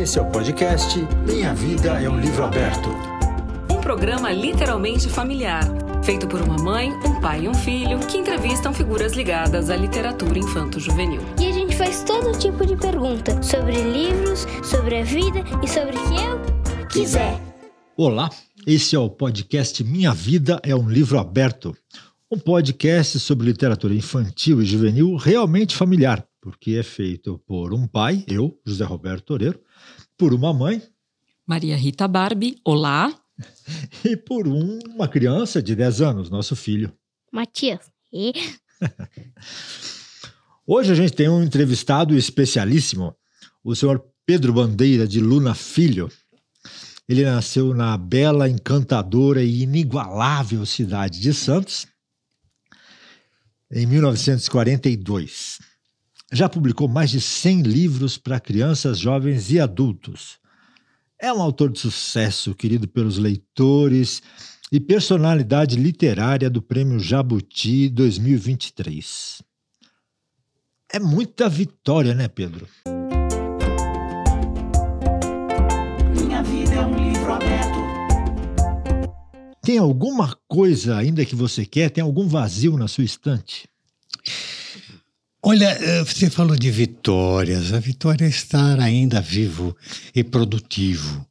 Esse é o podcast Minha Vida é um Livro Aberto. Um programa literalmente familiar, feito por uma mãe, um pai e um filho que entrevistam figuras ligadas à literatura infanto-juvenil. E a gente faz todo tipo de pergunta sobre livros, sobre a vida e sobre o que eu quiser. Olá, esse é o podcast Minha Vida é um Livro Aberto. Um podcast sobre literatura infantil e juvenil realmente familiar, porque é feito por um pai, eu, José Roberto Toreiro, por uma mãe, Maria Rita Barbie, olá, e por um, uma criança de 10 anos, nosso filho. Matias. E... Hoje a gente tem um entrevistado especialíssimo, o senhor Pedro Bandeira de Luna Filho. Ele nasceu na bela, encantadora e inigualável cidade de Santos em 1942. Já publicou mais de 100 livros para crianças, jovens e adultos. É um autor de sucesso, querido pelos leitores e personalidade literária do Prêmio Jabuti 2023. É muita vitória, né, Pedro? Minha vida é um livro aberto. Tem alguma coisa ainda que você quer? Tem algum vazio na sua estante? Olha, eh, você falou de vitórias. A vitória é estar ainda vivo e produtivo,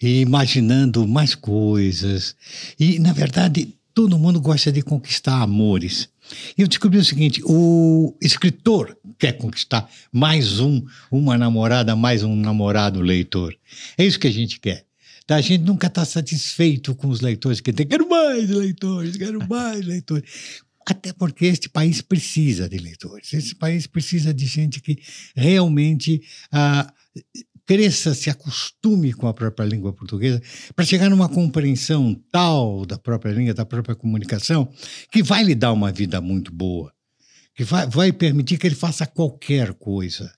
e imaginando mais coisas. E, na verdade, todo mundo gosta de conquistar amores. E eu descobri o seguinte: o escritor quer conquistar mais um, uma namorada, mais um namorado leitor. É isso que a gente quer. Tá? A gente nunca está satisfeito com os leitores que tem. Quero mais leitores, quero mais leitores. Até porque este país precisa de leitores. Esse país precisa de gente que realmente ah, cresça, se acostume com a própria língua portuguesa, para chegar numa compreensão tal da própria língua, da própria comunicação, que vai lhe dar uma vida muito boa, que vai, vai permitir que ele faça qualquer coisa.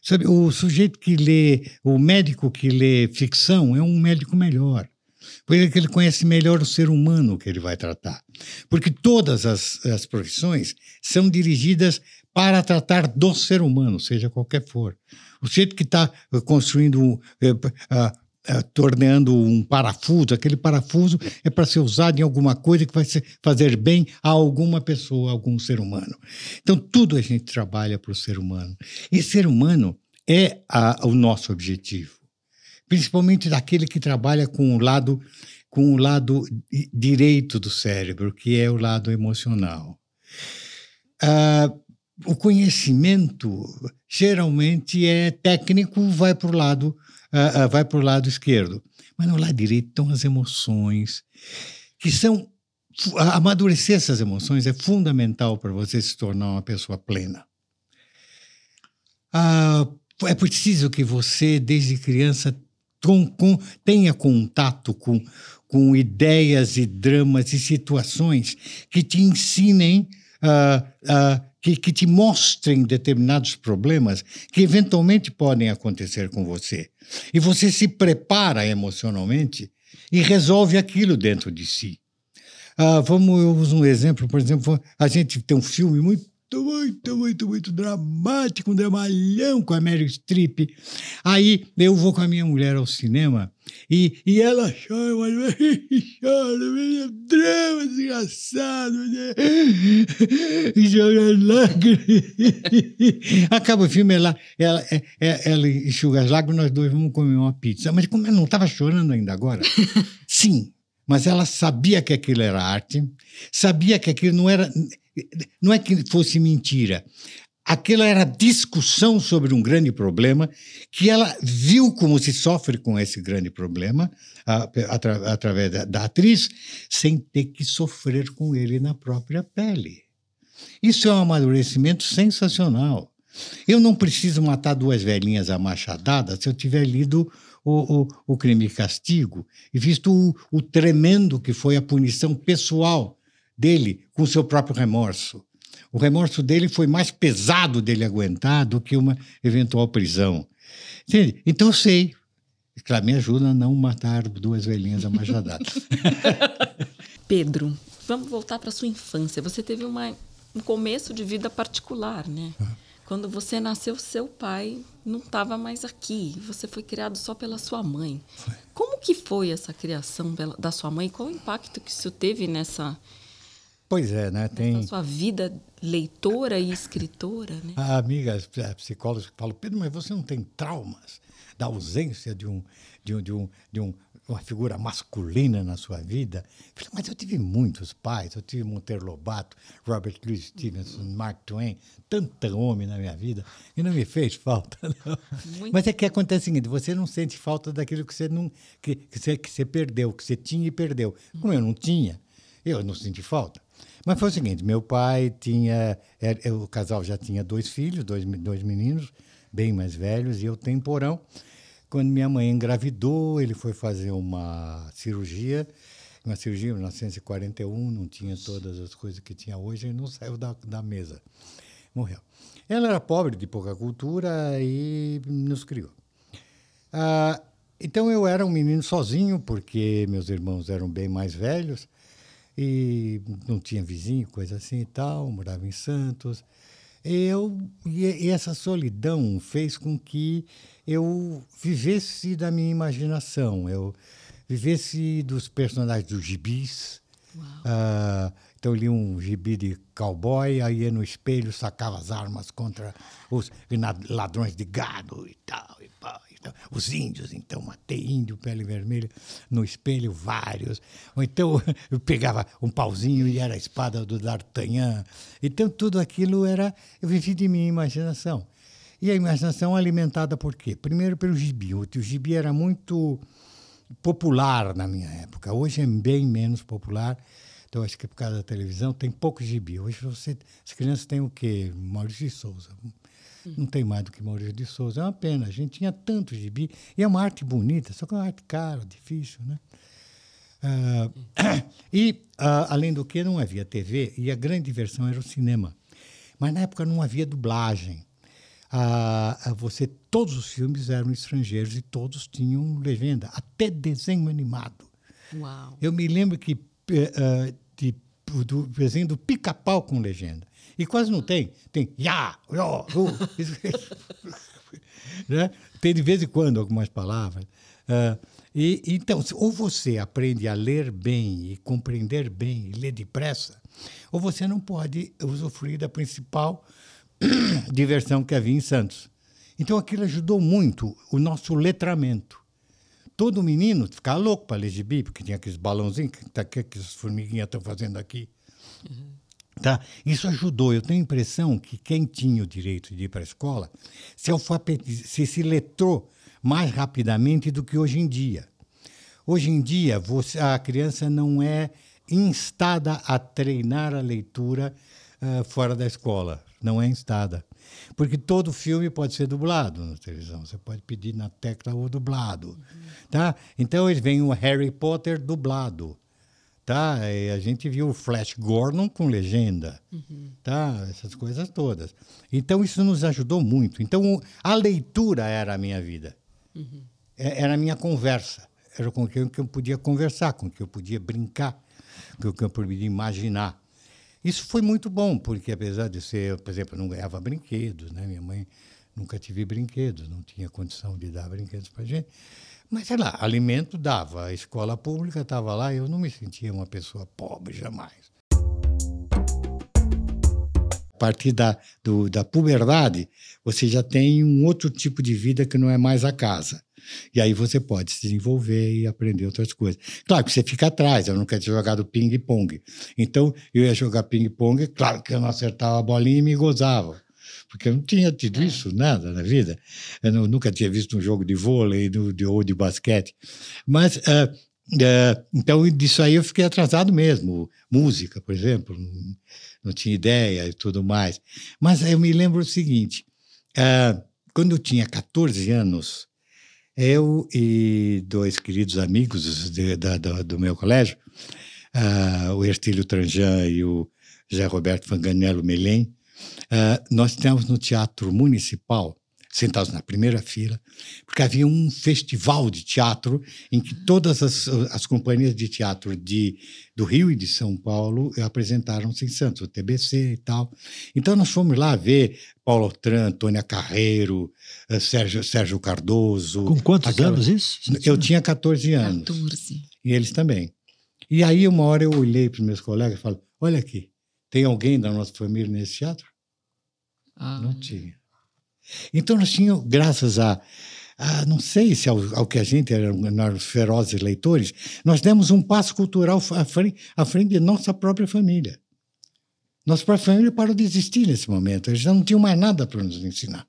Sabe, o sujeito que lê, o médico que lê ficção é um médico melhor. Porque ele conhece melhor o ser humano que ele vai tratar. Porque todas as, as profissões são dirigidas para tratar do ser humano, seja qualquer for. O jeito que está construindo, eh, torneando um parafuso, aquele parafuso é para ser usado em alguma coisa que vai fazer bem a alguma pessoa, a algum ser humano. Então, tudo a gente trabalha para o ser humano. E ser humano é a, o nosso objetivo principalmente daquele que trabalha com o lado com o lado direito do cérebro, que é o lado emocional. Ah, o conhecimento geralmente é técnico, vai para o lado ah, ah, vai para o lado esquerdo, mas no lado direito estão as emoções que são amadurecer essas emoções é fundamental para você se tornar uma pessoa plena. É preciso que você, desde criança, com, tenha contato com, com ideias e dramas e situações que te ensinem, uh, uh, que, que te mostrem determinados problemas que eventualmente podem acontecer com você. E você se prepara emocionalmente e resolve aquilo dentro de si. Uh, vamos, eu uso um exemplo, por exemplo, a gente tem um filme muito muito, muito, muito dramático, um dramalhão com a Mary Streep. Aí eu vou com a minha mulher ao cinema e, e ela chora, mas chora, é drama desgraçado, né? e joga lágrimas. Acaba o filme, ela, ela, ela, é, ela enxuga as lágrimas, nós dois vamos comer uma pizza. Mas como ela não estava chorando ainda agora? Sim, mas ela sabia que aquilo era arte, sabia que aquilo não era não é que fosse mentira. Aquilo era discussão sobre um grande problema que ela viu como se sofre com esse grande problema atra, através da, da atriz, sem ter que sofrer com ele na própria pele. Isso é um amadurecimento sensacional. Eu não preciso matar duas velhinhas a machadada se eu tiver lido o, o, o Crime e Castigo e visto o, o tremendo que foi a punição pessoal dele com seu próprio remorso. O remorso dele foi mais pesado dele aguentar do que uma eventual prisão. Entende? Então eu sei. Claro, me ajuda a não matar duas velhinhas a machadada. Pedro, vamos voltar para sua infância. Você teve uma, um começo de vida particular, né? Ah. Quando você nasceu, seu pai não estava mais aqui. Você foi criado só pela sua mãe. Como que foi essa criação da sua mãe? Qual o impacto que isso teve nessa Pois é, né? Tem sua vida leitora e escritora, né? A amiga a psicóloga fala, Pedro, mas você não tem traumas da ausência de um de um, de um, de um uma figura masculina na sua vida. Falei, mas eu tive muitos pais, eu tive Monteiro Lobato, Robert Louis Stevenson, Mark Twain, tanta homem na minha vida, e não me fez falta, não. Mas é que acontece o seguinte, você não sente falta daquilo que você, não, que, que, você, que você perdeu, que você tinha e perdeu. Como eu não tinha, eu não senti falta. Mas foi o seguinte, meu pai tinha, era, o casal já tinha dois filhos, dois, dois meninos, bem mais velhos, e eu temporão. Quando minha mãe engravidou, ele foi fazer uma cirurgia, uma cirurgia em 1941, não tinha todas as coisas que tinha hoje, e não saiu da, da mesa. Morreu. Ela era pobre, de pouca cultura, e nos criou. Ah, então eu era um menino sozinho, porque meus irmãos eram bem mais velhos, e não tinha vizinho, coisa assim e tal, morava em Santos. Eu, e essa solidão fez com que eu vivesse da minha imaginação, eu vivesse dos personagens dos gibis. Uh, então eu li um gibi de cowboy, aí ia no espelho, sacava as armas contra os ladrões de gado e tal. E tal, e tal. Os índios, então, matei índio, pele vermelha, no espelho, vários. Ou então eu pegava um pauzinho e era a espada do D'Artagnan. Então tudo aquilo era. Eu vivi de minha imaginação. E a imaginação alimentada por quê? Primeiro pelo gibi. O gibi era muito popular na minha época. Hoje é bem menos popular. Então, acho que por causa da televisão tem pouco gibi. Hoje você, as crianças têm o quê? Maurício de Souza. Não tem mais do que Maurício de Souza. É uma pena. A gente tinha tanto gibi. E é uma arte bonita, só que é uma arte cara, difícil, né? Uh, e, uh, além do que, não havia TV e a grande diversão era o cinema. Mas na época não havia dublagem a, a você todos os filmes eram estrangeiros e todos tinham legenda, até desenho animado. Uau. Eu me lembro que uh, de, do desenho do pica-pau com legenda. E quase não tem. Tem ya, yo, uh. né? Tem de vez em quando algumas palavras. Uh, e, então, ou você aprende a ler bem e compreender bem e ler depressa, ou você não pode usufruir da principal diversão que havia em Santos. Então aquilo ajudou muito o nosso letramento. Todo menino ficava louco para ler gibi, porque tinha aqueles balãozinhos que, tá, que, que as formiguinhas estão fazendo aqui. Uhum. Tá? Isso ajudou. Eu tenho a impressão que quem tinha o direito de ir para a escola se, se, se letrou mais rapidamente do que hoje em dia. Hoje em dia, você, a criança não é instada a treinar a leitura uh, fora da escola não é instada. Porque todo filme pode ser dublado na televisão. Você pode pedir na tecla o dublado. Uhum. Tá? Então, eles vem o Harry Potter dublado. Tá? E a gente viu o Flash Gordon com legenda. Uhum. Tá? Essas coisas todas. Então, isso nos ajudou muito. Então, a leitura era a minha vida. Uhum. Era a minha conversa. Era com quem eu podia conversar, com quem eu podia brincar, com quem eu podia imaginar. Isso foi muito bom, porque apesar de ser, por exemplo, eu não ganhava brinquedos, né? Minha mãe nunca tive brinquedos, não tinha condição de dar brinquedos para gente. Mas, sei lá, alimento dava. A escola pública estava lá e eu não me sentia uma pessoa pobre jamais. A partir da, do, da puberdade, você já tem um outro tipo de vida que não é mais a casa. E aí você pode se desenvolver e aprender outras coisas. Claro que você fica atrás, eu nunca tinha jogado ping-pong. Então, eu ia jogar ping-pong, claro que eu não acertava a bolinha e me gozava. Porque eu não tinha tido isso, nada na vida. Eu não, nunca tinha visto um jogo de vôlei de, ou de basquete. Mas, uh, uh, então, disso aí eu fiquei atrasado mesmo. Música, por exemplo, não, não tinha ideia e tudo mais. Mas eu me lembro o seguinte: uh, quando eu tinha 14 anos, eu e dois queridos amigos de, da, do, do, meu colégio, uh, o Ertílio Tranjan e o José Roberto Fanganello Melém, uh, nós temos no Teatro Municipal, sentados na primeira fila, porque havia um festival de teatro em que todas as, as companhias de teatro de, do Rio e de São Paulo apresentaram-se em Santos, o TBC e tal. Então nós fomos lá ver Paulo Altran, Antônia Carreiro, eh, Sérgio, Sérgio Cardoso. Com quantos aquela- anos isso? Eu tinha 14 anos. 14. E eles também. E aí, uma hora eu olhei para os meus colegas e falei: Olha aqui, tem alguém da nossa família nesse teatro? Ah, Não tinha. Então, nós tínhamos, graças a. a não sei se ao, ao que a gente era nós ferozes leitores, nós demos um passo cultural à frente, à frente de nossa própria família. Nossa própria família parou de existir nesse momento. Eles já não tinham mais nada para nos ensinar.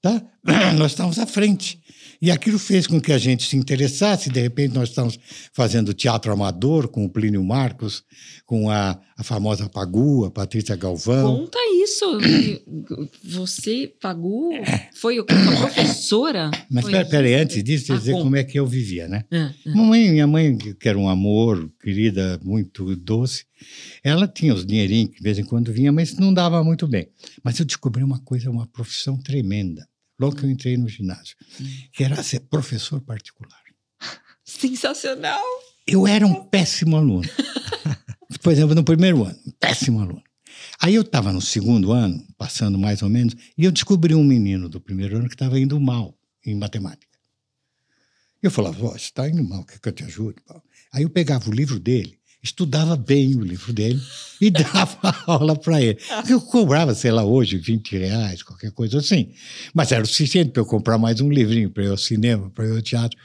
Tá? Nós estávamos à frente. E aquilo fez com que a gente se interessasse. De repente, nós estávamos fazendo teatro amador com o Plínio Marcos, com a, a famosa Pagu, a Patrícia Galvão. Conta isso. Você pagou? Foi o- a professora? Mas Foi pera- peraí, antes disso, Ah, dizer como é que eu vivia, né? Ah, ah. Mamãe, minha mãe, que era um amor, querida, muito doce, ela tinha os dinheirinhos que de vez em quando vinha, mas não dava muito bem. Mas eu descobri uma coisa, uma profissão tremenda, logo que eu entrei no ginásio, que era ser professor particular. Sensacional. Eu era um péssimo aluno. Por exemplo, no primeiro ano, um péssimo aluno. Aí eu estava no segundo ano, passando mais ou menos, e eu descobri um menino do primeiro ano que estava indo mal em matemática. Eu falava, ó, você está indo mal, quer que eu te ajude? Paulo?" Aí eu pegava o livro dele, estudava bem o livro dele e dava aula para ele. Eu cobrava, sei lá, hoje 20 reais, qualquer coisa assim. Mas era o suficiente para eu comprar mais um livrinho para ir ao cinema, para ir ao teatro.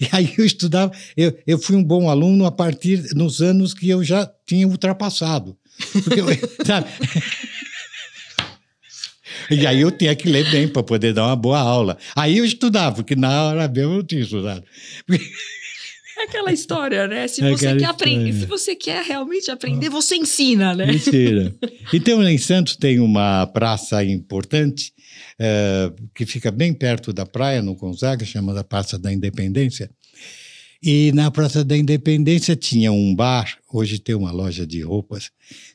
E aí eu estudava, eu, eu fui um bom aluno a partir nos anos que eu já tinha ultrapassado. Porque eu, sabe? E aí eu tinha que ler bem para poder dar uma boa aula. Aí eu estudava, porque na hora mesmo eu não tinha estudado. É aquela história, né? Se É você quer aprender, se você quer realmente aprender, você ensina, né? Mentira. Então, em Santos tem uma praça importante eh, que fica bem perto da praia, no Gonzaga, chamada Praça da Independência. E na Praça da Independência tinha um bar, hoje tem uma loja de roupas,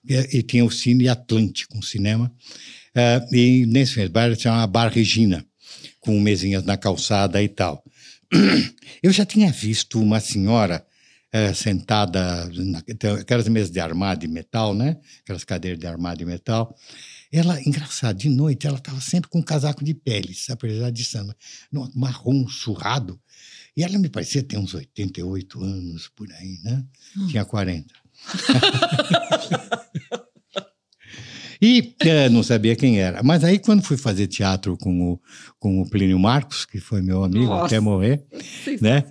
e, e tinha o Cine Atlântico, um cinema. Eh, e nesse bar tinha uma Bar Regina, com mesinhas na calçada e tal. Eu já tinha visto uma senhora eh, sentada naquelas mesas de armário de metal, né? Aquelas cadeiras de armário de metal. Ela, engraçado, de noite ela estava sempre com um casaco de pele, apesar de samba, marrom surrado. E ela me parecia ter uns 88 anos por aí, né? Tinha 40. E eh, não sabia quem era. Mas aí, quando fui fazer teatro com o, com o Plínio Marcos, que foi meu amigo Nossa. até morrer, né?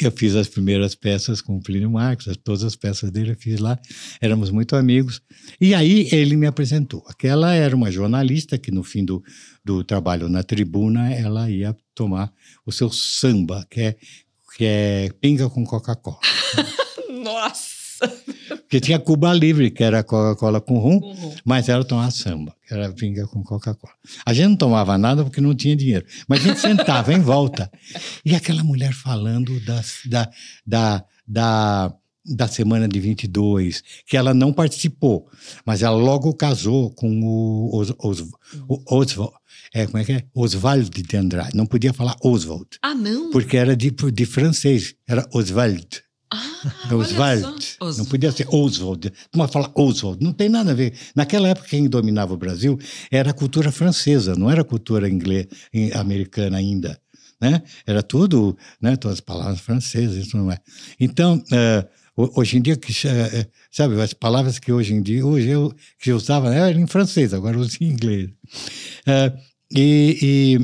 Eu fiz as primeiras peças com o Plínio Marcos, as- todas as peças dele eu fiz lá, éramos muito amigos. E aí ele me apresentou. Aquela era uma jornalista que no fim do, do trabalho na tribuna, ela ia tomar o seu samba, que é, que é pinga com Coca-Cola. Nossa! Porque tinha Cuba Livre, que era Coca-Cola com rum, Uhum. mas ela tomava samba, que era pinga com Coca-Cola. A gente não tomava nada porque não tinha dinheiro, mas a gente sentava em volta. E aquela mulher falando das, da, da, da, da semana de 22, que ela não participou, mas ela logo casou com o, Os, Os, o Oswald. É, como é que é? Oswald de Andrade. Não podia falar Oswald, Ah, não? porque era de, de francês, era Oswald. Ah, Oswald. Não podia ser Oswald. Uma fala Oswald. Não tem nada a ver. Naquela época, quem dominava o Brasil era a cultura francesa, não era a cultura inglês, americana ainda. Né? Era tudo, né? todas as palavras francesas, isso não é. Então, ho- hoje em dia, que, eh, sabe, as palavras que hoje em dia, hoje eu, que eu usava né, eram em francês, agora eu uso em inglês. Eh, e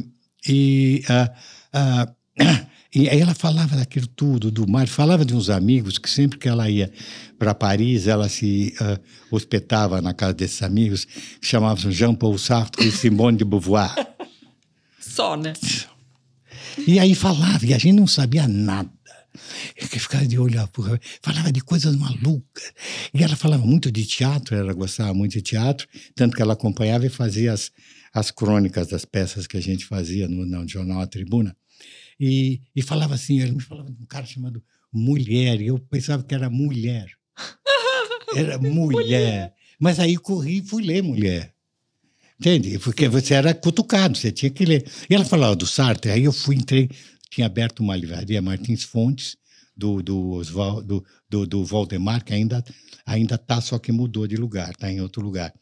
e, e, ah, ah, e aí ela falava daquilo tudo, do mar, falava de uns amigos que sempre que ela ia para Paris, ela se ah, hospedava na casa desses amigos, que chamavam Jean-Paul Sartre e Simone de Beauvoir. Só, né? E aí falava, e a gente não sabia nada. Eu ficava de olho, falava de coisas malucas. E ela falava muito de teatro, ela gostava muito de teatro, tanto que ela acompanhava e fazia as, as crônicas das peças que a gente fazia no, no jornal A Tribuna. E, e falava assim, ele me falava de um cara chamado Mulher, e eu pensava que era mulher. Era mulher. Mas aí corri e fui ler Mulher. Entende? Porque você era cutucado, você tinha que ler. E ela falava do Sartre, aí eu fui, entrei, tinha aberto uma livraria, Martins Fontes, do, do, Oswald, do, do, do Valdemar, que ainda ainda está, só que mudou de lugar, está em outro lugar.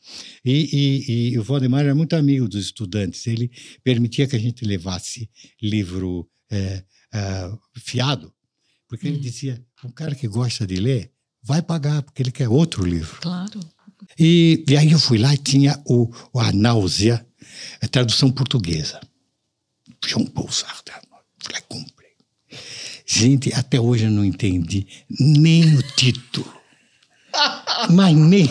E, e, e, o Valdemar era muito amigo dos estudantes, ele permitia que a gente levasse livro é, é, fiado, porque ele dizia: um cara que gosta de ler vai pagar, porque ele quer outro livro. Claro. E, e aí eu fui lá e tinha o, a náusea, a tradução portuguesa. João Paul Sartre. Falei, comprei. Gente, até hoje eu não entendi nem o título. Mas nem.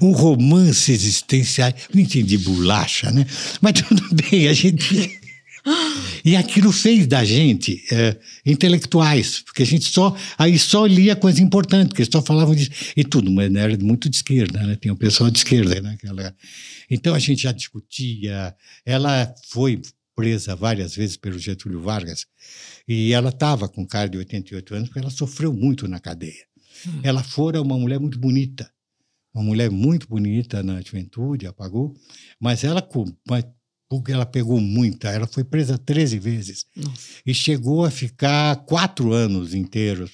Um romance existencial. Não entendi bolacha, né? Mas tudo bem, a gente. E aquilo fez da gente é, intelectuais, porque a gente só aí só lia coisa importante, porque só falavam disso e tudo, mas era muito de esquerda, né? Tinha um pessoal de esquerda naquela. Né? Então a gente já discutia. Ela foi presa várias vezes pelo Getúlio Vargas e ela estava com cara de 88 anos porque ela sofreu muito na cadeia. Hum. Ela fora uma mulher muito bonita, uma mulher muito bonita na juventude, apagou, mas ela porque ela pegou muita, ela foi presa 13 vezes Nossa. e chegou a ficar quatro anos inteiros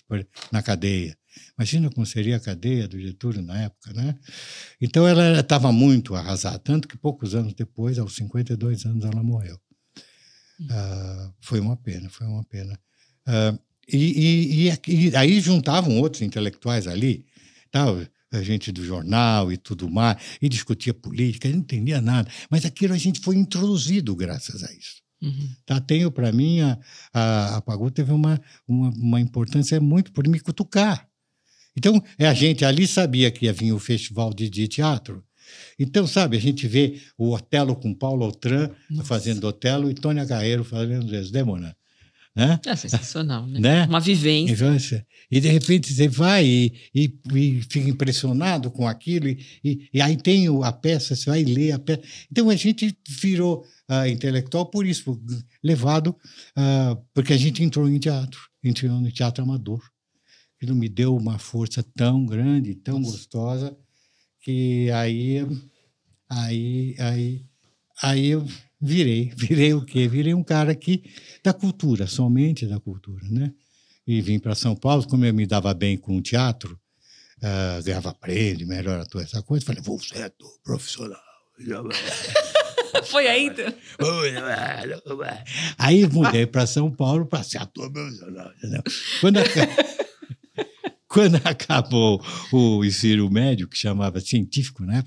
na cadeia. Imagina como seria a cadeia do Getúlio na época, né? Então ela estava muito arrasada, tanto que poucos anos depois, aos 52 anos, ela morreu. Uh, foi uma pena, foi uma pena. Uh, e, e, e, e, aí juntavam outros intelectuais ali, tal, a gente do jornal e tudo mais, e discutia política, não entendia nada. Mas aquilo a gente foi introduzido graças a isso. Uhum. Tá, tenho para mim, a, a, a Pagu teve uma, uma, uma importância muito por me cutucar. Então, a gente ali sabia que ia vir o festival de, de teatro, então, sabe, a gente vê o Otelo com Paulo Outram fazendo Otelo e Tônia Carreiro fazendo Desdemona. Né? É sensacional, né? né? Uma vivência. Então, e de repente você vai e, e, e fica impressionado com aquilo, e, e, aí tem a peça, você vai ler a peça. Então a gente virou uh, intelectual por isso, levado, uh, porque a gente entrou em teatro, entrou no teatro amador. Aquilo me deu uma força tão grande, tão gostosa, que aí, aí, aí, aí eu virei, virei o quê? Virei um cara aqui da cultura, somente da cultura, né? E vim para São Paulo, como eu me dava bem com o teatro, uh, ganhava prêmio, melhor ator, essa coisa, falei, vou ser ator profissional. Foi aí, então? Aí mudei para São Paulo para ser ator profissional. Entendeu? Quando, quando acabou o ensino médio, que chamava científico, né?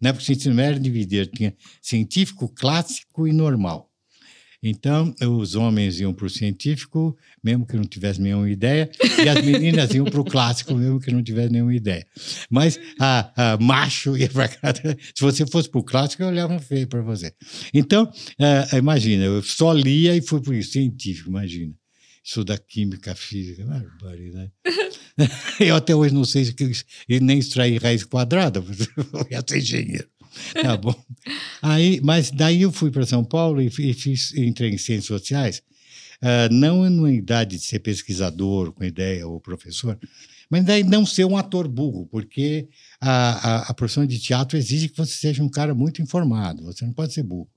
Na época, o ensino médio dividia, tinha científico, clássico e normal. Então, os homens iam para o científico, mesmo que não tivesse nenhuma ideia, e as meninas iam para o clássico, mesmo que não tivesse nenhuma ideia. Mas a, a macho ia para. Se você fosse para o clássico, eu olhava feio para você. Então, uh, imagina, eu só lia e fui para o científico, imagina estudar química, física, barbaridade. eu até hoje não sei e nem extrair raiz quadrada, eu ia ser engenheiro. Tá bom. Aí, mas daí eu fui para São Paulo e, fiz, entrei em ciências sociais, uh, não numa idade de ser pesquisador com ideia ou professor, mas daí não ser um ator burro, porque a, a, a profissão de teatro exige que você seja um cara muito informado, você não pode ser burro.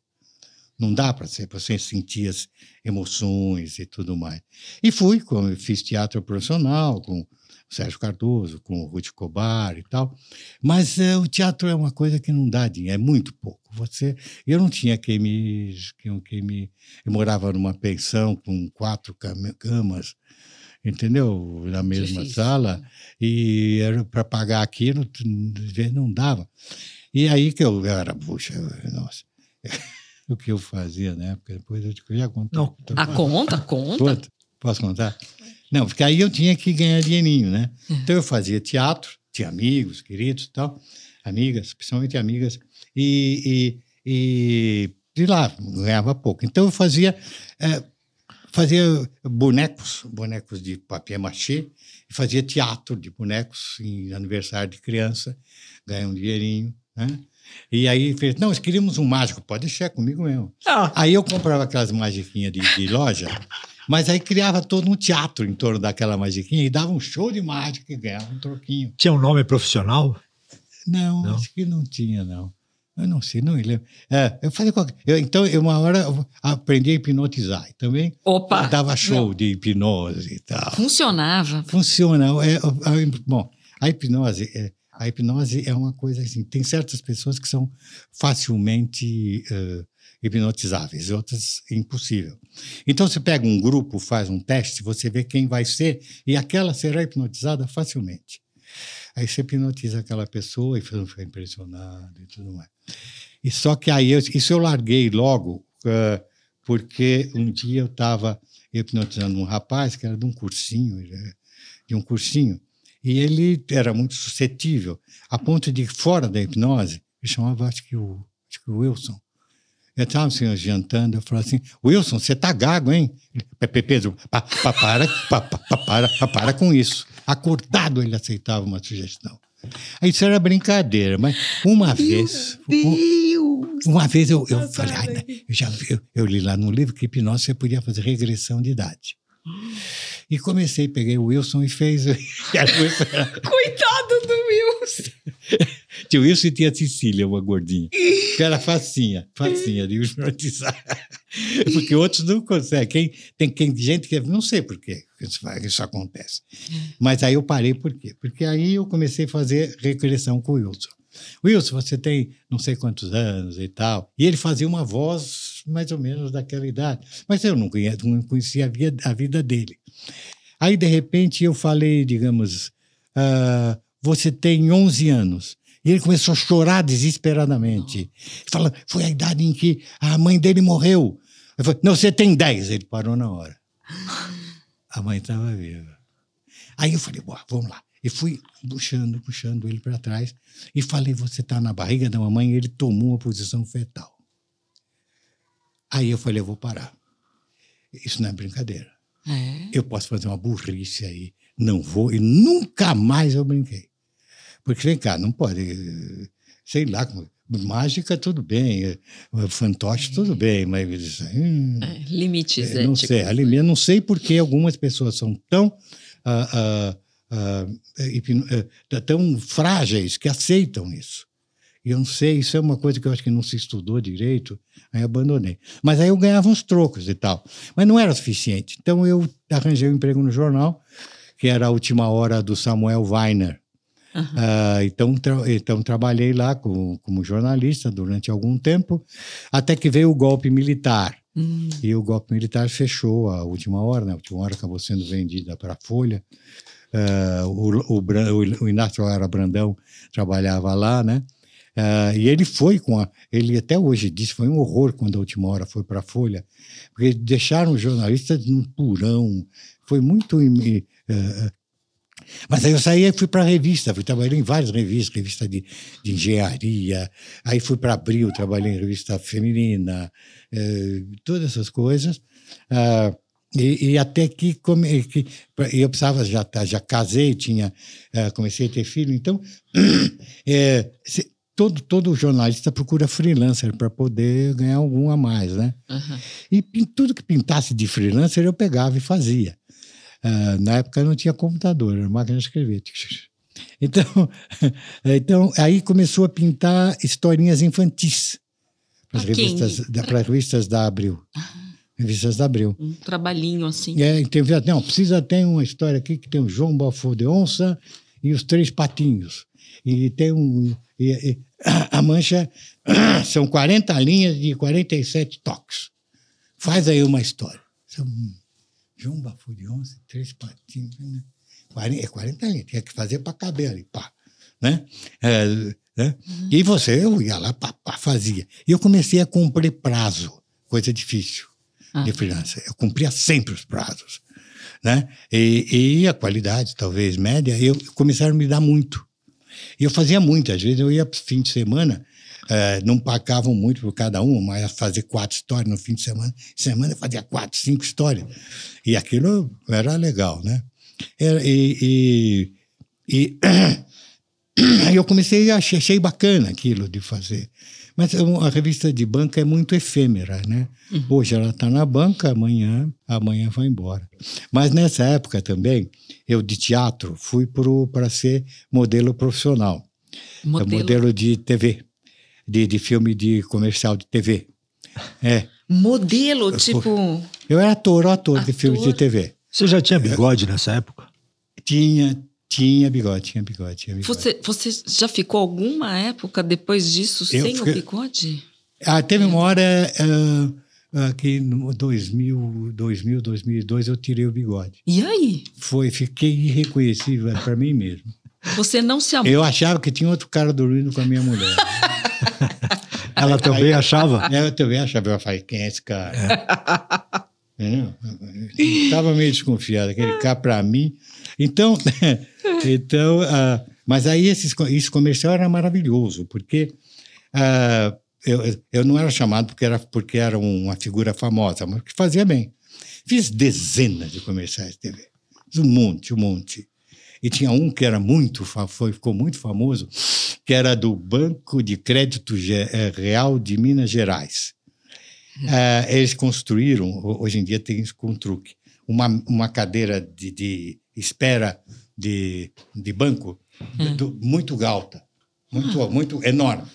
Não dá para você sentir as emoções e tudo mais. E fui, como fiz teatro profissional com Sérgio Cardoso, com o Ruth Cobar e tal. Mas é, o teatro é uma coisa que não dá dinheiro, é muito pouco. Você, eu não tinha quem me, quem, quem me, eu morava numa pensão com quatro camas, entendeu? Na mesma Difícil. sala e era para pagar aquilo, não dava. E aí que eu, eu era, puxa, nossa o que eu fazia na época. Depois eu já conto. Não, a conta, conta. Posso contar? Não, porque aí eu tinha que ganhar dinheirinho, né? É. Então eu fazia teatro, tinha amigos, queridos e tal, amigas, principalmente amigas, e, e, e de lá ganhava pouco. Então eu fazia, é, fazia bonecos, bonecos de papier machê, e fazia teatro de bonecos em aniversário de criança, ganhava um dinheirinho, né? E aí fez, não, nós queríamos um mágico, pode deixar comigo mesmo. Ah. Aí eu comprava aquelas magiquinhas de, de loja, Mas aí criava todo um teatro em torno daquela magiquinha e dava um show de mágica e ganhava um troquinho. Tinha um nome profissional? Não, Não? acho que não tinha, não. Eu não sei, não me lembro. É, eu fazia qualquer... eu, Então, eu, uma hora eu aprendi a hipnotizar. Também Opa! dava show de hipnose e tal. Funcionava. Funciona. É, a- bom, a hipnose, é, a hipnose é uma coisa assim. Tem certas pessoas que são facilmente eh, hipnotizáveis, outras impossível. Então você pega um grupo, faz um teste, você vê quem vai ser e aquela será hipnotizada facilmente. Aí você hipnotiza aquela pessoa e fica impressionado e tudo mais. E só que aí eu, isso eu larguei logo, eh, porque um dia eu estava hipnotizando um rapaz que era de um cursinho, eh, de um cursinho, e ele era muito suscetível, a ponto de, fora da hipnose, ele chamava, acho que o, acho que o Wilson. Eu estava assim, jantando, eu falei assim, Wilson, você tá gago, hein? Pedro, pa, pa, para, pa, pa, pa, para, pa, para com isso. Acordado ele aceitava uma sugestão. Aí Isso era brincadeira, mas uma vez... Deus! Uma vez eu, eu falei, né, eu já vi- eu, li lá no livro que hipnose você podia fazer regressão de idade. E comecei, peguei o Wilson e fez. Coitado do! Tinha o Wilson e tinha a Cecília, uma gordinha. Que era facinha, facinha de hipnotizar. Porque outros não conseguem. Quem, tem quem, gente que. Não sei por que isso, acontece. Mas aí eu parei por quê? Porque aí eu comecei a fazer regressão com o Wilson. Wilson, você tem não sei quantos anos e tal. E ele fazia uma voz mais ou menos daquela idade. Mas eu não conhecia, não conhecia a, vida, a vida dele. Aí, de repente, eu falei, digamos, ah, você tem 11 anos. E ele começou a chorar desesperadamente. Fala, foi a idade em que a mãe dele morreu. Eu falei, não, você tem 10. Ele parou na hora. A mãe estava viva. Aí eu falei, "Boa, vamos lá. E fui puxando, puxando ele para trás. E falei, você está na barriga da mamãe. E ele tomou uma posição fetal. Aí eu falei, eu vou parar. Isso não é brincadeira. É. Eu posso fazer uma burrice aí. Não vou. E nunca mais eu brinquei. Porque, vem cá, não pode. Sei lá, mágica tudo bem, fantoche tudo bem, mas. hum, É, limites é, não éticos. sei, ali mesmo, não sei porque algumas pessoas são tão. ah, ah, ah, eh, tão frágeis que aceitam isso. E eu não sei, isso é uma coisa que eu acho que não se estudou direito, aí abandonei. Mas aí eu ganhava uns trocos e tal. Mas não era suficiente. Então eu arranjei um emprego no jornal, que era a última hora do Samuel Weiner. Ah, então, tra- então trabalhei lá como, como jornalista durante algum tempo, até que veio o golpe militar. Hum, E o golpe militar fechou a última hora, né? A última hora acabou sendo vendida para a Folha. Ah, o, o, o- o Inácio Lara Brandão trabalhava lá, né? Ah, e ele foi com a. Ele até hoje diz foi um horror quando a última hora foi para a Folha, porque deixaram os jornalistas num purão. Foi muito. eh, mas aí eu saí e fui para a revista, fui trabalhei em várias revistas, revista de, de engenharia, aí fui para Abril, trabalhei em revista feminina, eh, todas essas coisas. Ah, e, e até que, come, que eu precisava já tá, já casei, tinha eh, comecei a ter filho, então eh, se- todo todo jornalista procura freelancer para poder ganhar algum a mais, né? aham. E tudo que pintasse de freelancer eu pegava e fazia. Ah, na época não tinha computador, era máquina de escrever. Então, então aí começou a pintar historinhas infantis para as Pra revistas, da- para revistas da Abril. Revistas da Abril. Um trabalhinho assim. É, então, não, precisa ter uma história aqui que tem o João Bafo de Onça e os Três Patinhos. E tem um. e- e- a mancha são 40 linhas de 47 toques. Faz aí uma história. São De Onça, Três Patinhos. né? 40, é 40 linhas, tinha que fazer para caber ali, pá. Né? É, né? E você, eu ia lá, pá, pá, fazia. E eu comecei a cumprir prazo, coisa difícil Ah. de freelancer. Eu cumpria sempre os prazos. Né? E, e a qualidade, talvez média, eu começaram a me dar muito. E eu fazia muito, às vezes eu ia para fim de semana, eh, não pagavam muito por cada uma, mas fazer quatro histórias no fim de semana. Semana fazia quatro, cinco histórias. E aquilo era legal, né? Era- e, e, e Aí eu comecei, achei, achei bacana aquilo de fazer. Mas é a revista de banca é muito efêmera, né? Uhum. Hoje ela está na banca, amanhã, amanhã vai embora. Mas nessa época também, eu de teatro fui para ser modelo profissional. Modelo, modelo de TV, de, de filme de comercial de TV. É. Modelo, eu, tipo. Eu era ator, ator, ator de filmes de TV. Você já tinha bigode nessa época? Tinha, tinha bigode, tinha bigode, tinha bigode. Você, você já ficou alguma época depois disso eu sem fiquei... o bigode? Ah, teve uma hora uh, uh, que no 2000, 2000, 2002 eu tirei o bigode. E aí? Foi, fiquei irreconhecível para mim mesmo. Você não se amou? Eu achava que tinha outro cara dormindo com a minha mulher. Ela também aí, achava? Ela também achava. Eu falei, quem é esse cara? É. Estava meio desconfiado, aquele cara para mim. Então, então uh, mas aí esse, esse comercial era maravilhoso, porque uh, eu, eu não era chamado porque era, porque era uma figura famosa, mas que fazia bem. Fiz dezenas de comerciais de TV, um monte, um monte. E tinha um que era muito, foi, ficou muito famoso, que era do Banco de Crédito eh, Real de Minas Gerais. Uh, eles construíram, hoje em dia tem isso com truque, uma, uma cadeira de, de espera de, de banco hum. do, muito alta, muito, muito enorme.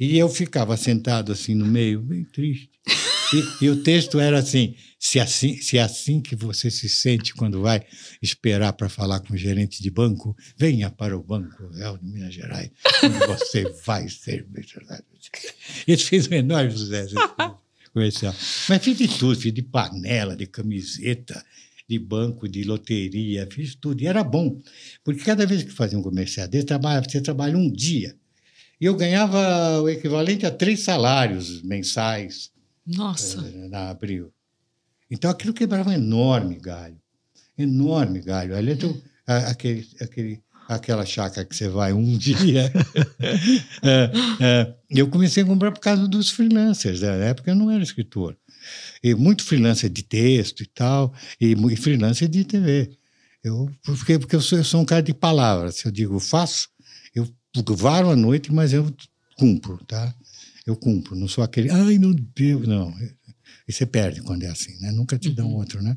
E eu ficava sentado assim no meio, bem triste. E, e, o texto era assim: se, assim: se é assim que você se sente quando vai esperar para falar com o gerente de banco, venha para o Banco Real de Minas Gerais, onde você vai ser. Ele fez um enorme sucesso comercial. Mas fiz de tudo, fiz de panela, de camiseta, de banco, de loteria, fiz tudo. E era bom, porque cada vez que fazia um comercial desse, você trabalha um dia. E eu ganhava o equivalente a três salários mensais. Nossa! Eh, na Abril. Então aquilo quebrava um enorme galho. Enorme galho. Ali então, aquele, aquele, aquela chácara que você vai um dia. é, é, eu comecei a comprar por causa dos freelancers. Né? Na época eu não era escritor. E muito freelancer de texto e tal, e, e freelancer de TV. Eu, porque, porque eu sou, eu sou um cara de palavras. Se eu digo faço, eu varo à noite, mas eu cumpro, tá? Eu cumpro. Não sou aquele, ai, não deu. Não. E você perde quando é assim, né? Nunca te dão uhum. outro, né?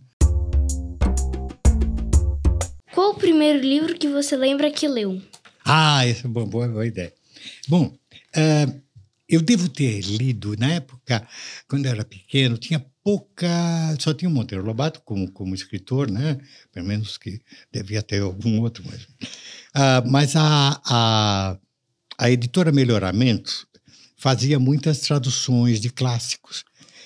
Qual o primeiro livro que você lembra que leu? Ah, essa é uma boa, boa ideia. Bom, uh, eu devo ter lido, na época, quando eu era pequeno, tinha pouca. Só tinha o Monteiro Lobato como, como escritor, né? Pelo menos que devia ter algum outro. Mas, uh, mas a, a, a editora Melhoramento fazia muitas traduções de clássicos.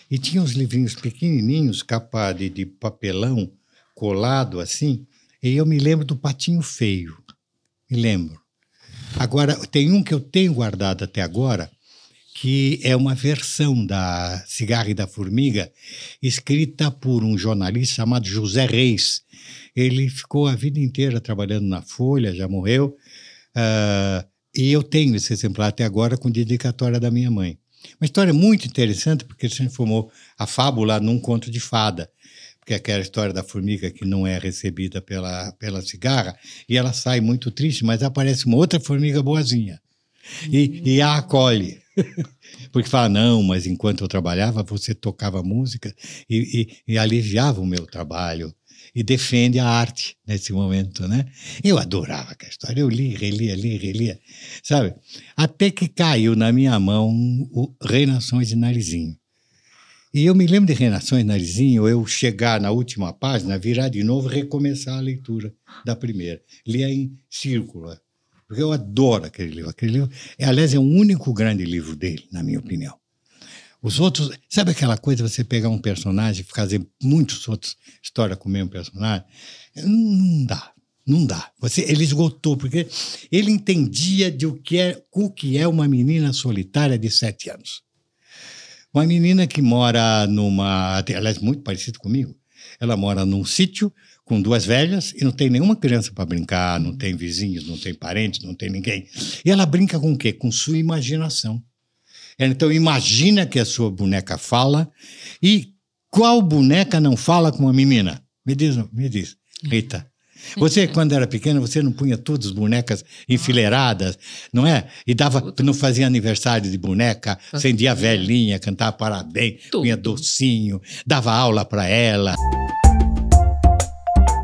E tinha uns livrinhos pequenininhos, capa de, de papelão, colado assim, e eu me lembro do Patinho Feio. Me lembro. Agora, tem um que eu tenho guardado até agora, que é uma versão da Cigarra e da Formiga, escrita por um jornalista chamado José Reis. Ele ficou a vida inteira trabalhando na Folha, já morreu. Uh, e eu tenho esse exemplar até agora com dedicatória da minha mãe. Uma história muito interessante, porque ele transformou a fábula num conto de fada que é aquela história da formiga que não é recebida pela, pela cigarra, e ela sai muito triste, mas aparece uma outra formiga boazinha e, e a acolhe. Porque fala, não, mas enquanto eu trabalhava, você tocava música e, e, e aliviava o meu trabalho e defende a arte nesse momento, né? Eu adorava aquela história, eu li, relia, li, relia, sabe? Até que caiu na minha mão o Reinações de Narizinho. E eu me lembro de Renações Narizinho, eu chegar na última página, virar de novo recomeçar a leitura da primeira. Lia em círculo, porque eu adoro aquele livro. Aquele livro, é, aliás, é o único grande livro dele, na minha opinião. Os outros, sabe aquela coisa você pegar um personagem e fazer muitos outros histórias com o mesmo personagem? Não dá, não dá. Você, ele esgotou, porque ele entendia de o que é, o que é uma menina solitária de sete anos. Uma menina que mora numa. Aliás, muito parecido comigo. Ela mora num sítio com duas velhas e não tem nenhuma criança para brincar, não tem vizinhos, não tem parentes, não tem ninguém. E ela brinca com o quê? Com sua imaginação. Então, imagina que a sua boneca fala e qual boneca não fala com uma menina? Me diz, me diz. Rita. Você, quando era pequena, você não punha todas as bonecas enfileiradas, não é? E dava, não fazia aniversário de boneca, acendia velhinha, cantava parabéns, Tudo. punha docinho, dava aula para ela.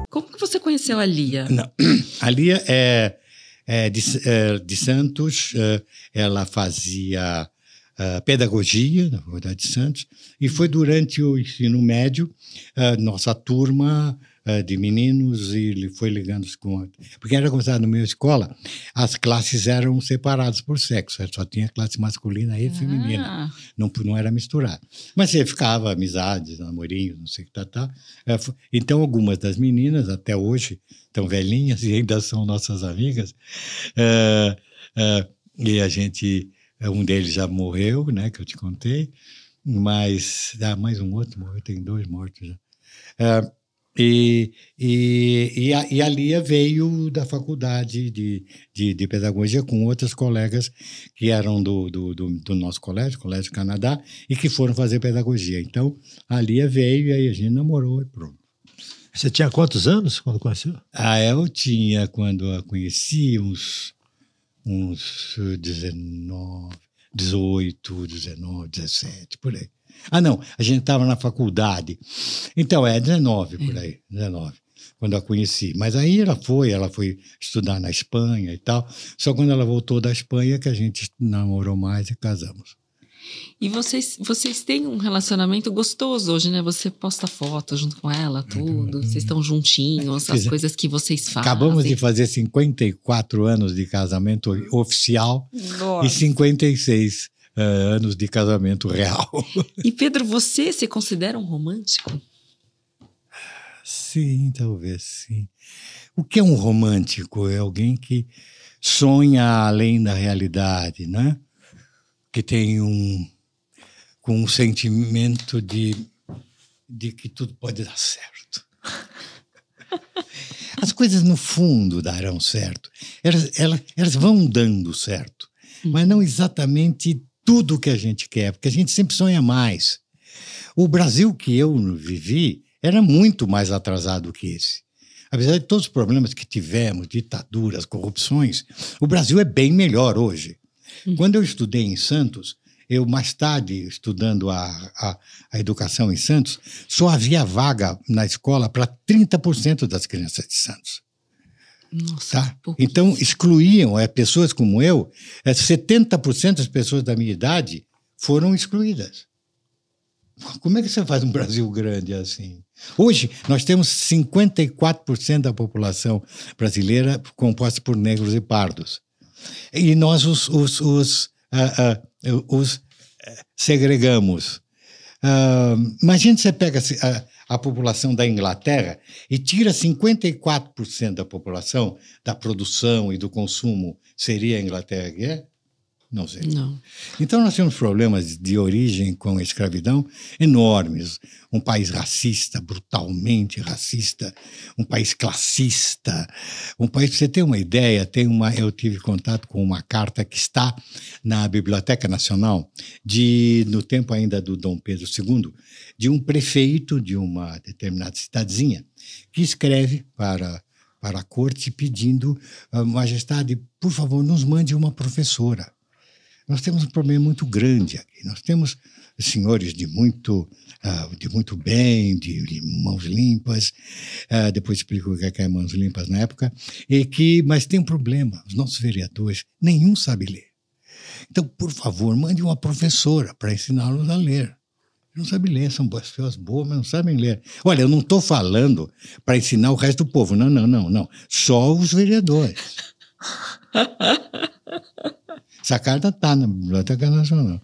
Como que você conheceu a Lia? Não. A Lia é, é de, é de Santos, é, ela fazia é, pedagogia na Faculdade de Santos, e foi durante o ensino médio, é, nossa turma é, de meninos, e ele foi ligando com. a- Porque era começado na minha escola, as classes eram separadas por sexo, só tinha classe masculina e feminina Ah, não, não era misturado. Mas você ficava amizades, namorinhos, não sei o que tá, tá. É, Então, algumas das meninas, até hoje, estão velhinhas e ainda são nossas amigas. É, é, e a gente, um deles já morreu, né, que eu te contei, mas, ah, mais um outro morreu, tem dois mortos já. É, e, e, e, a, e a Lia veio da faculdade de, de, de pedagogia com outras colegas que eram do, do, do, do nosso colégio, Colégio Canadá, e que foram fazer pedagogia. Então, a Lia veio e aí a gente namorou e pronto. Você tinha quantos anos quando conheceu? Ah, eu tinha, quando a conheci, uns, uns eh, 19, 18, 19, 17, por aí. Ah, não, a gente estava na faculdade. Então, é 19 por aí, 19, quando a conheci. Mas aí ela foi, ela foi estudar na Espanha e tal. Só quando ela voltou da Espanha que a gente namorou mais e casamos. E vocês, vocês têm um relacionamento gostoso hoje, né? Você posta foto junto com ela, tudo. Vocês estão juntinhos, as Fiz- coisas que vocês fazem. Acabamos de fazer 54 anos de casamento oficial e Nossa. 56 eh, anos de casamento real. E Pedro, você se considera um romântico? Sim, talvez sim. O que é um romântico? É alguém que sonha além da realidade, né? Que tem um, com um sentimento de, de que tudo pode dar certo. As coisas, no fundo, darão certo. Elas, elas, elas vão dando certo, mas não exatamente tudo o que a gente quer, porque a gente sempre sonha mais. O Brasil que eu vivi era muito mais atrasado que esse. Apesar de todos os problemas que tivemos, ditaduras, corrupções, o Brasil é bem melhor hoje. Quando eu estudei em Santos, eu mais tarde, estudando a, a, a educação em Santos, só havia vaga na escola para 30% das crianças de Santos. Nossa, Tá? Então, excluíam é, pessoas como eu, é, 70% das pessoas da minha idade foram excluídas. Como é que você faz um Brasil grande assim? Hoje, nós temos 54% da população brasileira composta por negros e pardos. E nós os, os, os, ah, ah, os eh, segregamos. Ah, imagina você pega assim, a, a população da Inglaterra e tira 54% da população da produção e do consumo. Seria a Inglaterra que é? Não sei. Não. Então nós temos problemas de origem com a escravidão enormes. Um país racista, brutalmente racista, um país classista, um país, você ter uma ideia, tem uma, eu tive contato com uma carta que está na Biblioteca Nacional, de, no tempo ainda do Dom Pedro II, de um prefeito de uma determinada cidadezinha, que escreve para, para a corte pedindo, "Ah, Majestade, por favor, nos mande uma professora. Nós temos um problema muito grande aqui. Nós temos senhores de muito, ah, de muito bem, de, de mãos limpas. ah, depois explico o que é que é mãos limpas na época. E que, mas tem um problema. Os nossos vereadores, nenhum sabe ler. Então, por favor, mande uma professora para ensiná-los a ler. Não sabem ler, são pessoas boas, mas não sabem ler. Olha, eu não estou falando para ensinar o resto do povo. Não, não, não, não. Só os vereadores. Essa carta está na Biblioteca Nacional.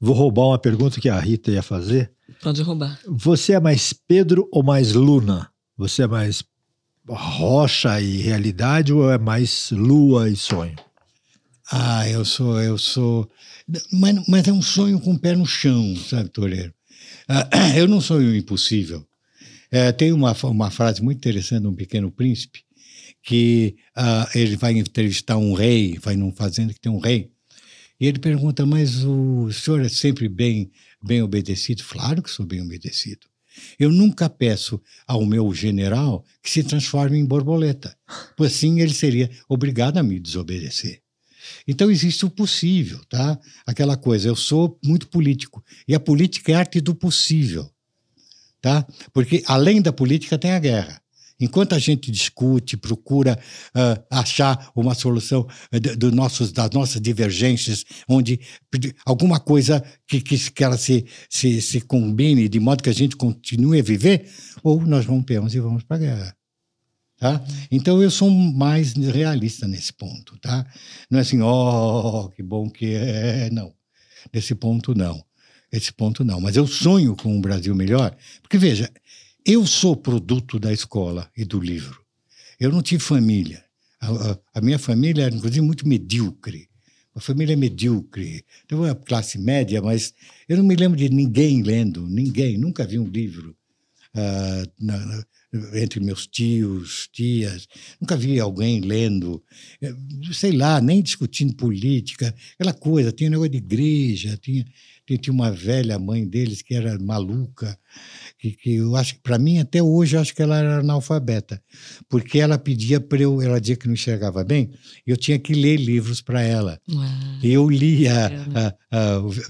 Vou roubar uma pergunta que a Rita ia fazer. Pode roubar. Você é mais Pedro ou mais Luna? Você é mais rocha e realidade ou é mais lua e sonho? Ah, eu sou, eu sou. Mas, mas é um sonho com o pé no chão, sabe, Toreiro? Ah, eu não sonho impossível. É, tem uma, uma frase muito interessante de um pequeno príncipe, que ah, ele vai entrevistar um rei, vai num fazenda que tem um rei, e ele pergunta, mas o senhor é sempre bem, bem obedecido? Claro que sou bem obedecido. Eu nunca peço ao meu general que se transforme em borboleta, pois assim ele seria obrigado a me desobedecer. Então existe o possível, tá? Aquela coisa, eu sou muito político e a política é a arte do possível, tá? Porque além da política tem a guerra. Enquanto a gente discute, procura uh, achar uma solução uh, do nossos, das nossas divergências, onde alguma coisa que, que, que ela se, se, se combine de modo que a gente continue a viver, ou nós rompemos e vamos para a guerra. Tá? Então eu sou mais realista nesse ponto, tá? Não é assim, ó, oh, que bom que é, não. Nesse ponto não. Esse ponto não. Mas eu sonho com um Brasil melhor, porque veja, eu sou produto da escola e do livro. Eu não tive família. A, a, a minha família era, inclusive, muito medíocre. Uma família medíocre. Então, uma classe média, mas eu não me lembro de ninguém lendo, ninguém. Nunca vi um livro uh, na, na, entre meus tios, tias. Nunca vi alguém lendo, sei lá, nem discutindo política, aquela coisa. Tinha negócio de igreja, tinha, tinha uma velha mãe deles que era maluca que, que eu acho que para mim até hoje eu acho que ela era analfabeta, porque ela pedia para eu, ela dizia que não enxergava bem, eu tinha que ler livros para ela. Uau. E eu lia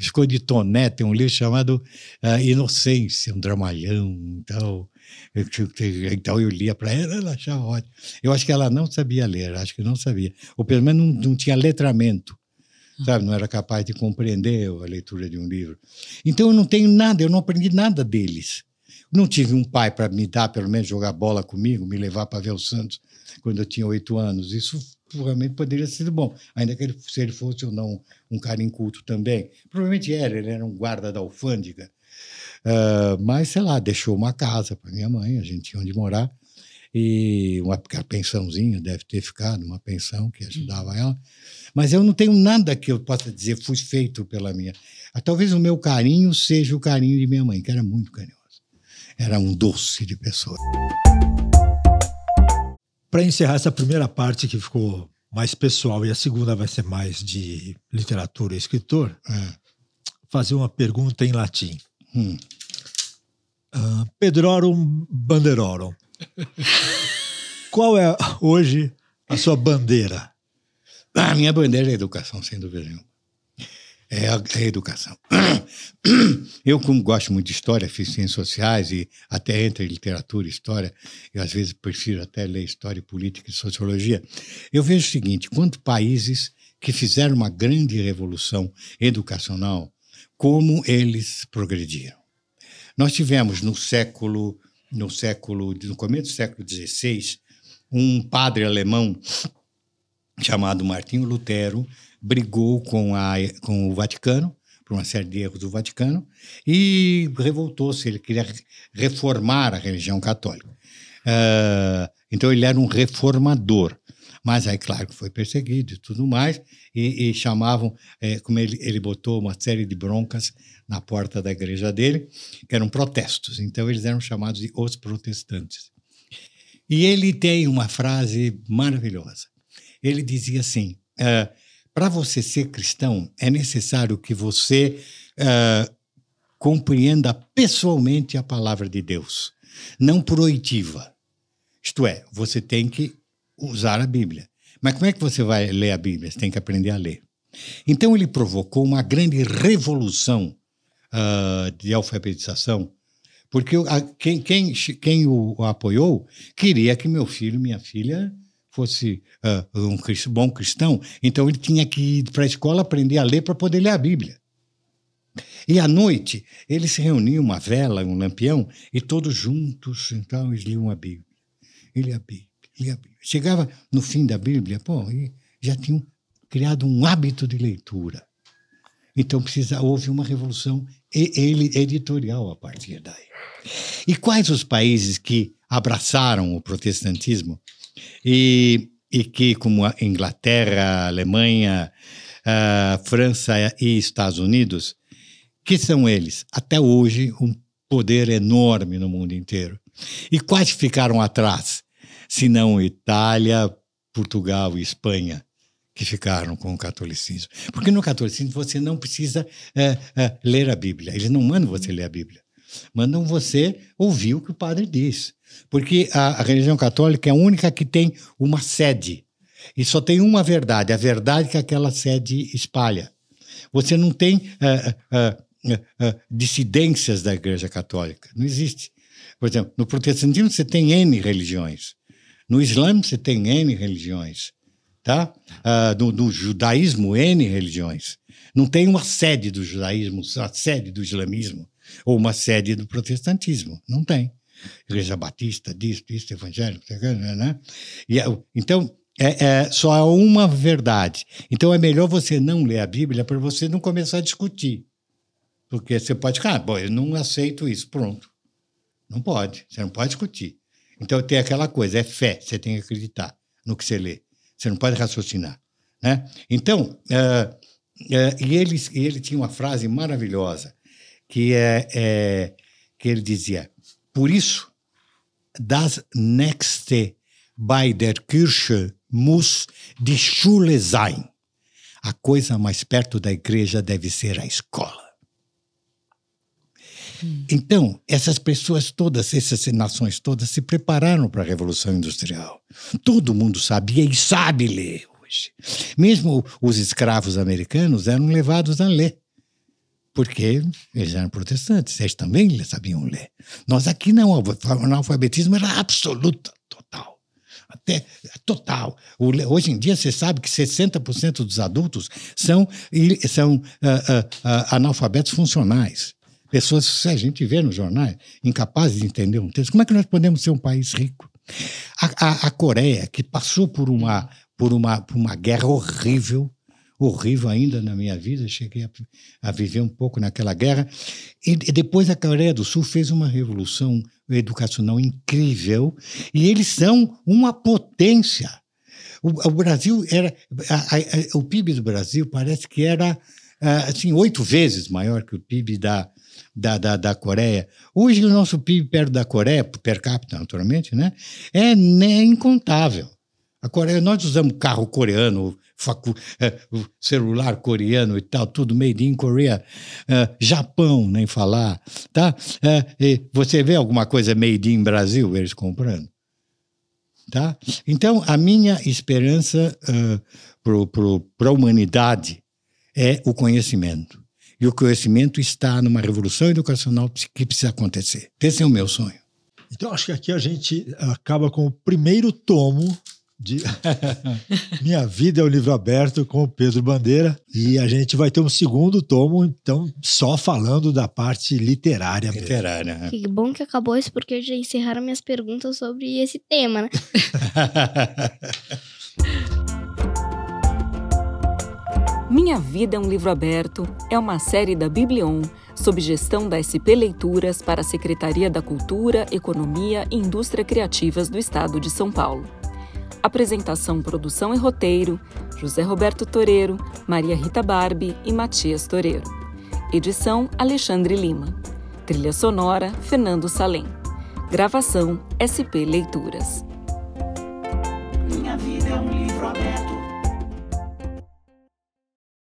ficou de Toné, tem um livro chamado uh, Inocência, um dramalhão, então eu, então eu lia para ela, ela achava ótimo. Eu acho que ela não sabia ler, acho que não sabia, ou pelo menos não, não tinha letramento sabe? Não era capaz de compreender a leitura de um livro. Então eu não tenho nada, eu não aprendi nada deles. Não tive um pai para me dar, pelo menos, jogar bola comigo, me levar para ver o Santos quando eu tinha oito anos. Isso provavelmente poderia ser bom, ainda que ele, se ele fosse ou não um cara inculto também. Provavelmente era, ele era um guarda da alfândega. Uh, mas, sei lá, deixou uma casa para minha mãe, a gente tinha onde morar, e uma pensãozinha deve ter ficado, uma pensão que ajudava ela. Mas eu não tenho nada que eu possa dizer fui feito pela minha. Talvez o meu carinho seja o carinho de minha mãe, que era muito carinhosa era um doce de pessoa. Para encerrar essa primeira parte que ficou mais pessoal e a segunda vai ser mais de literatura e escritor, é. fazer uma pergunta em latim. Hum. Uh, Pedrorum banderorum. Qual é hoje a sua bandeira? A minha bandeira é a educação, sem dúvida nenhuma é a, é a educação. Eu, como gosto muito de história, fiz ciências sociais e até entre literatura e história, eu às vezes prefiro até ler história, política e sociologia, eu vejo o seguinte, quantos países que fizeram uma grande revolução educacional, como eles progrediram. Nós tivemos no século, no século, no começo do século XVI, um padre alemão chamado Martinho Lutero, brigou com, a, com o Vaticano, por uma série de erros do Vaticano, e revoltou-se. Ele queria reformar a religião católica. Uh, então, ele era um reformador. Mas aí, claro, que foi perseguido e tudo mais, e, e chamavam, é, como ele, ele botou uma série de broncas na porta da igreja dele, que eram protestos. Então, eles eram chamados de os protestantes. E ele tem uma frase maravilhosa. Ele dizia assim: uh, para você ser cristão, é necessário que você uh, compreenda pessoalmente a palavra de Deus, não por oitiva. Isto é, você tem que usar a Bíblia. Mas como é que você vai ler a Bíblia? Você tem que aprender a ler. Então ele provocou uma grande revolução uh, de alfabetização, porque quem, quem, quem o, apoiou queria que meu filho, minha filha, fosse uh, um bom cristão, então ele tinha que ir para a escola aprender a ler para poder ler a Bíblia. E à noite, eles se reuniam, uma vela, um lampião, e todos juntos, então, eles liam a Bíblia. Ele a Bíblia, lia a Bíblia. Chegava no fim da Bíblia, pô, já tinham criado um hábito de leitura. Então precisa, houve uma revolução editorial a partir daí. E quais os países que abraçaram o protestantismo e, e que, como a Inglaterra, a Alemanha, a França e Estados Unidos, que são eles, até hoje, um poder enorme no mundo inteiro. E quais ficaram atrás? Se não Itália, Portugal e Espanha, que ficaram com o catolicismo. Porque no catolicismo você não precisa é, é, ler a Bíblia, eles não mandam você ler a Bíblia. Mandam você ouvir o que o padre diz. Porque a, a religião católica é a única que tem uma sede. E só tem uma verdade, a verdade que aquela sede espalha. Você não tem uh, uh, uh, dissidências da Igreja Católica. Não existe. Por exemplo, no protestantismo você tem N religiões. No Islã você tem N religiões. Tá? no, no judaísmo, N religiões. Não tem uma sede do judaísmo, uma sede do islamismo, ou uma sede do protestantismo. Não tem. Igreja Batista, disso, disso, evangélico, né? E, então, é, é, só há uma verdade. Então, é melhor você não ler a Bíblia para você não começar a discutir. Porque você pode ficar, ah, bom, eu não aceito isso, pronto. Não pode, você não pode discutir. Então, tem aquela coisa, é fé, você tem que acreditar no que você lê. Você não pode raciocinar. Né? Então, uh, é, e ele, ele tinha uma frase maravilhosa, que, é, é, que ele dizia: Por isso, das nächste bei der Kirche muss die Schule sein. A coisa mais perto da igreja deve ser a escola. Hum. Então, essas pessoas todas, essas nações todas se prepararam para a Revolução Industrial. Todo mundo sabia e sabe ler hoje. Mesmo os escravos americanos eram levados a ler, porque eles eram protestantes, eles também sabiam ler. Nós aqui não, o analfabetismo era absoluto, total. Até total. Hoje em dia você sabe que 60% dos adultos são, são uh, uh, uh, analfabetos funcionais. Pessoas, a gente vê nos jornais, incapazes de entender um texto. Como é que nós podemos ser um país rico? A, a, a Coreia, que passou por uma, por uma, por uma guerra horrível, horrível ainda na minha vida. Cheguei a, a viver um pouco naquela guerra. E, e, depois a Coreia do Sul fez uma revolução educacional incrível e eles são uma potência. O, o Brasil era. A, a, o PIB do Brasil parece que era assim, oito vezes maior que o PIB da, da, da, da, Coreia. Hoje, o nosso PIB perto da Coreia, per capita, naturalmente, né, é, é incontável. A Coreia, nós usamos carro coreano, facu, é, celular coreano e tal, tudo made in Korea. É, Japão, nem falar, tá? É, você vê alguma coisa made in Brasil eles comprando? Tá? Então, a minha esperança uh, para a humanidade é o conhecimento. E o conhecimento está numa revolução educacional que precisa acontecer. Esse é o meu sonho. Então, acho que aqui a gente acaba com o primeiro tomo de Minha Vida é um Livro Aberto com o Pedro Bandeira. E a gente vai ter um segundo tomo, então, só falando da parte literária. Literária. Mesmo. Né? Que bom que acabou isso, porque já encerraram minhas perguntas sobre esse tema, né? Minha Vida é um Livro Aberto é uma série da Biblion, sob gestão da SP Leituras para a Secretaria da Cultura, Economia e Indústria Criativas do Estado de São Paulo. Apresentação, produção e roteiro: José Roberto Toreiro, Maria Rita Barbi e Matias Toreiro. Edição: Alexandre Lima. Trilha sonora: Fernando Salem. Gravação: SP Leituras. Minha vida é um livro aberto